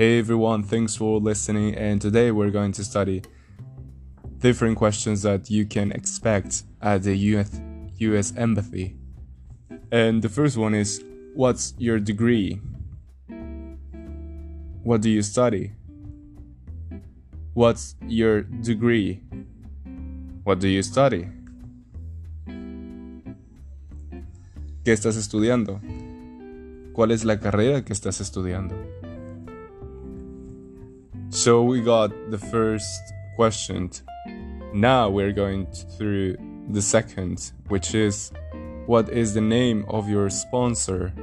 Hey everyone, thanks for listening. And today we're going to study different questions that you can expect at the US, US Embassy. And the first one is What's your degree? What do you study? What's your degree? What do you study? ¿Qué estás estudiando? ¿Cuál es la carrera que estás estudiando? So we got the first question. Now we're going through the second, which is what is the name of your sponsor?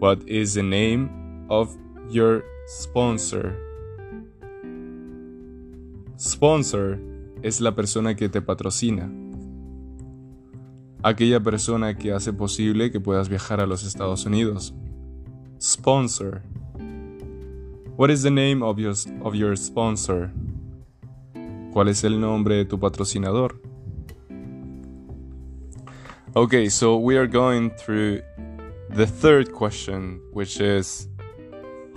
What is the name of your sponsor? Sponsor es la persona que te patrocina. Aquella persona que hace posible que puedas viajar a los Estados Unidos. Sponsor. What is the name of your, of your sponsor? ¿Cuál es el nombre de tu patrocinador? Okay, so we are going through the third question, which is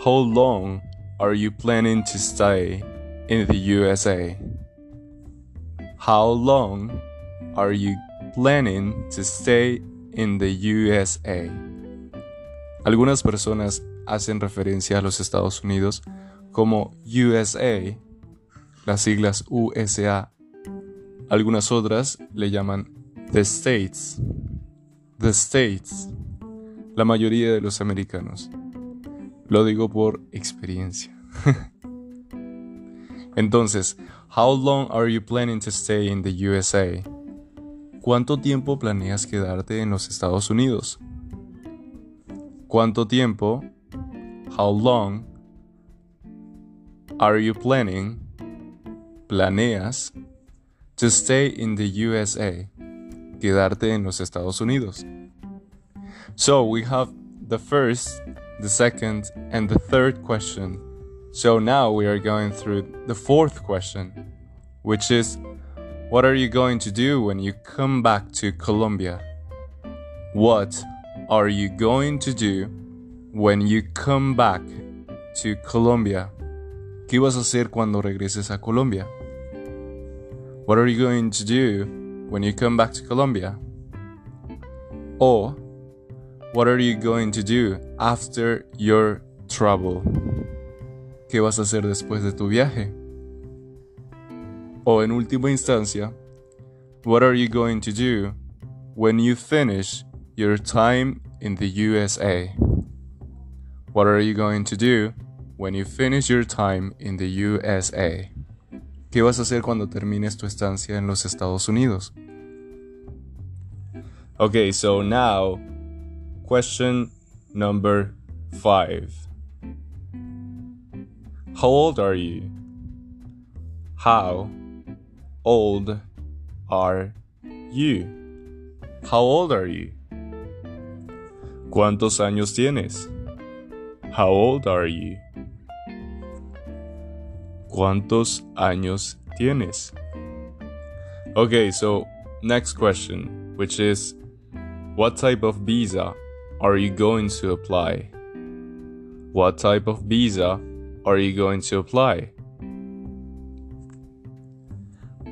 How long are you planning to stay in the USA? How long are you planning to stay in the USA? Algunas personas hacen referencia a los Estados Unidos como USA, las siglas USA. Algunas otras le llaman The States. The States. La mayoría de los americanos. Lo digo por experiencia. Entonces, how long are you planning to stay in the USA? ¿Cuánto tiempo planeas quedarte en los Estados Unidos? ¿Cuánto tiempo? How long are you planning? Planeas to stay in the USA. Quedarte en los Estados Unidos. So we have the first, the second, and the third question. So now we are going through the fourth question, which is What are you going to do when you come back to Colombia? What are you going to do when you come back to Colombia? ¿Qué vas a hacer cuando regreses a Colombia? What are you going to do when you come back to Colombia? Or what are you going to do after your travel? ¿Qué vas a hacer después de tu viaje? O en última instancia, what are you going to do when you finish your time in the USA? What are you going to do when you finish your time in the USA? ¿Qué vas a hacer cuando termines tu estancia en los Estados Unidos? Okay, so now question number 5. How old are you? How old are you? How old are you? ¿Cuántos años tienes? How old are you? ¿Cuántos años tienes? Okay, so next question, which is what type of visa are you going to apply? What type of visa are you going to apply?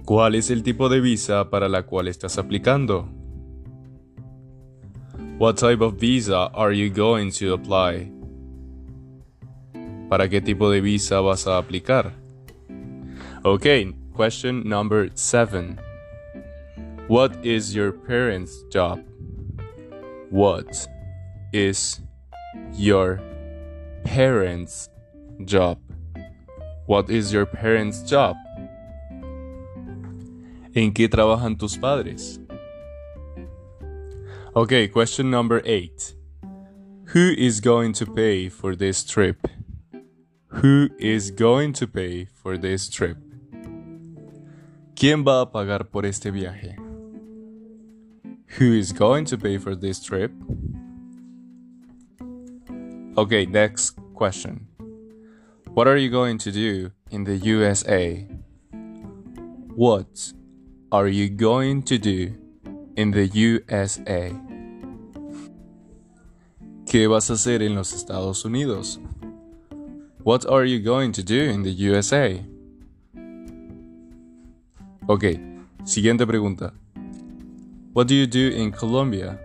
¿Cuál es el tipo de visa para la cual estás aplicando? What type of visa are you going to apply? ¿Para qué tipo de visa vas a aplicar? Okay, question number seven. What is your parents' job? What is your parents' job? What is your parents' job? ¿En qué trabajan tus padres? Okay, question number eight. Who is going to pay for this trip? Who is going to pay for this trip? ¿Quién va a pagar por este viaje? Who is going to pay for this trip? Okay, next question. What are you going to do in the USA? What are you going to do in the USA? ¿Qué vas a hacer en los Estados Unidos? What are you going to do in the USA? Ok, siguiente pregunta. What do you do in Colombia?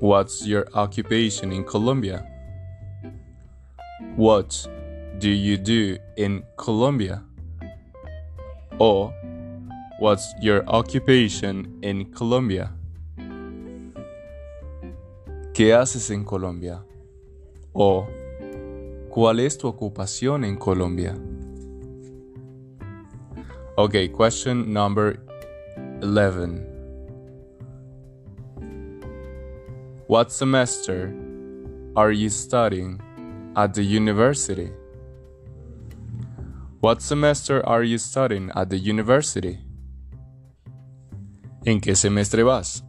What's your occupation in Colombia? What do you do in Colombia? Or what's your occupation in Colombia? ¿Qué haces en Colombia? O ¿cuál es tu ocupación en Colombia? Okay, question number 11. What semester are you studying at the university? What semester are you studying at the university? ¿En qué semestre vas?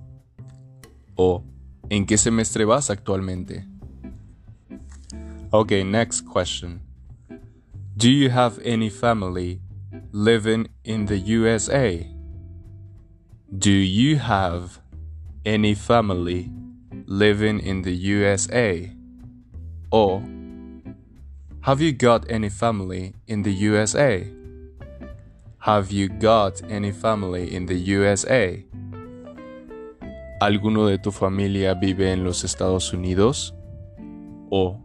O ¿en qué semestre vas actualmente? Okay, next question. Do you have any family living in the USA? Do you have any family living in the USA? Or have you got any family in the USA? Have you got any family in the USA? ¿Alguno de tu familia vive en los Estados Unidos? ¿O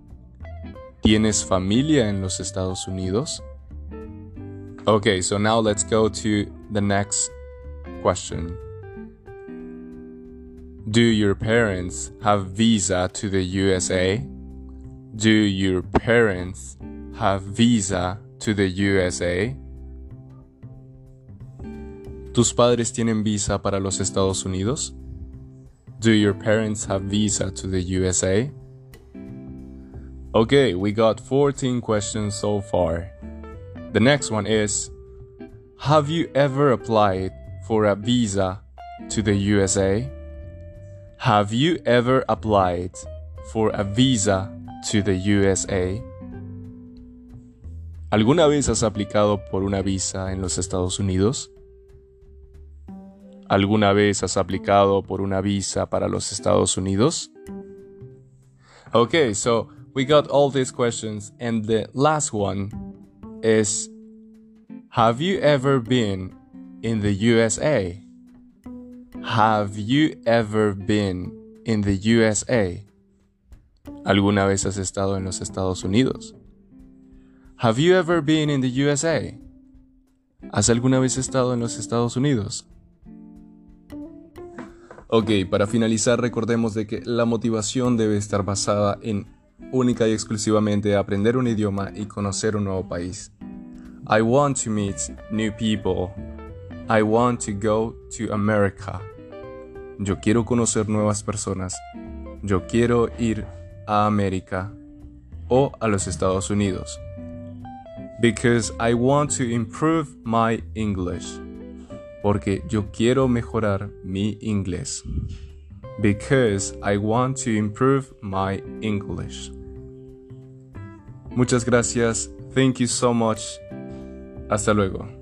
tienes familia en los Estados Unidos? Okay, so now let's go to the next question. Do your parents have visa to the USA? Do your parents have visa to the USA? ¿Tus padres tienen visa para los Estados Unidos? Do your parents have visa to the USA? Okay, we got 14 questions so far. The next one is Have you ever applied for a visa to the USA? Have you ever applied for a visa to the USA? ¿Alguna vez has aplicado por una visa en los Estados Unidos? ¿Alguna vez has aplicado por una visa para los Estados Unidos? Okay, so we got all these questions, and the last one is Have you ever been in the USA? Have you ever been in the USA? ¿Alguna vez has estado en los Estados Unidos? Have you ever been in the USA? ¿Has alguna vez estado en los Estados Unidos? Ok, para finalizar recordemos de que la motivación debe estar basada en única y exclusivamente aprender un idioma y conocer un nuevo país. I want to meet new people. I want to go to America. Yo quiero conocer nuevas personas. Yo quiero ir a América o a los Estados Unidos. Because I want to improve my English. Porque yo quiero mejorar mi inglés. Because I want to improve my English. Muchas gracias. Thank you so much. Hasta luego.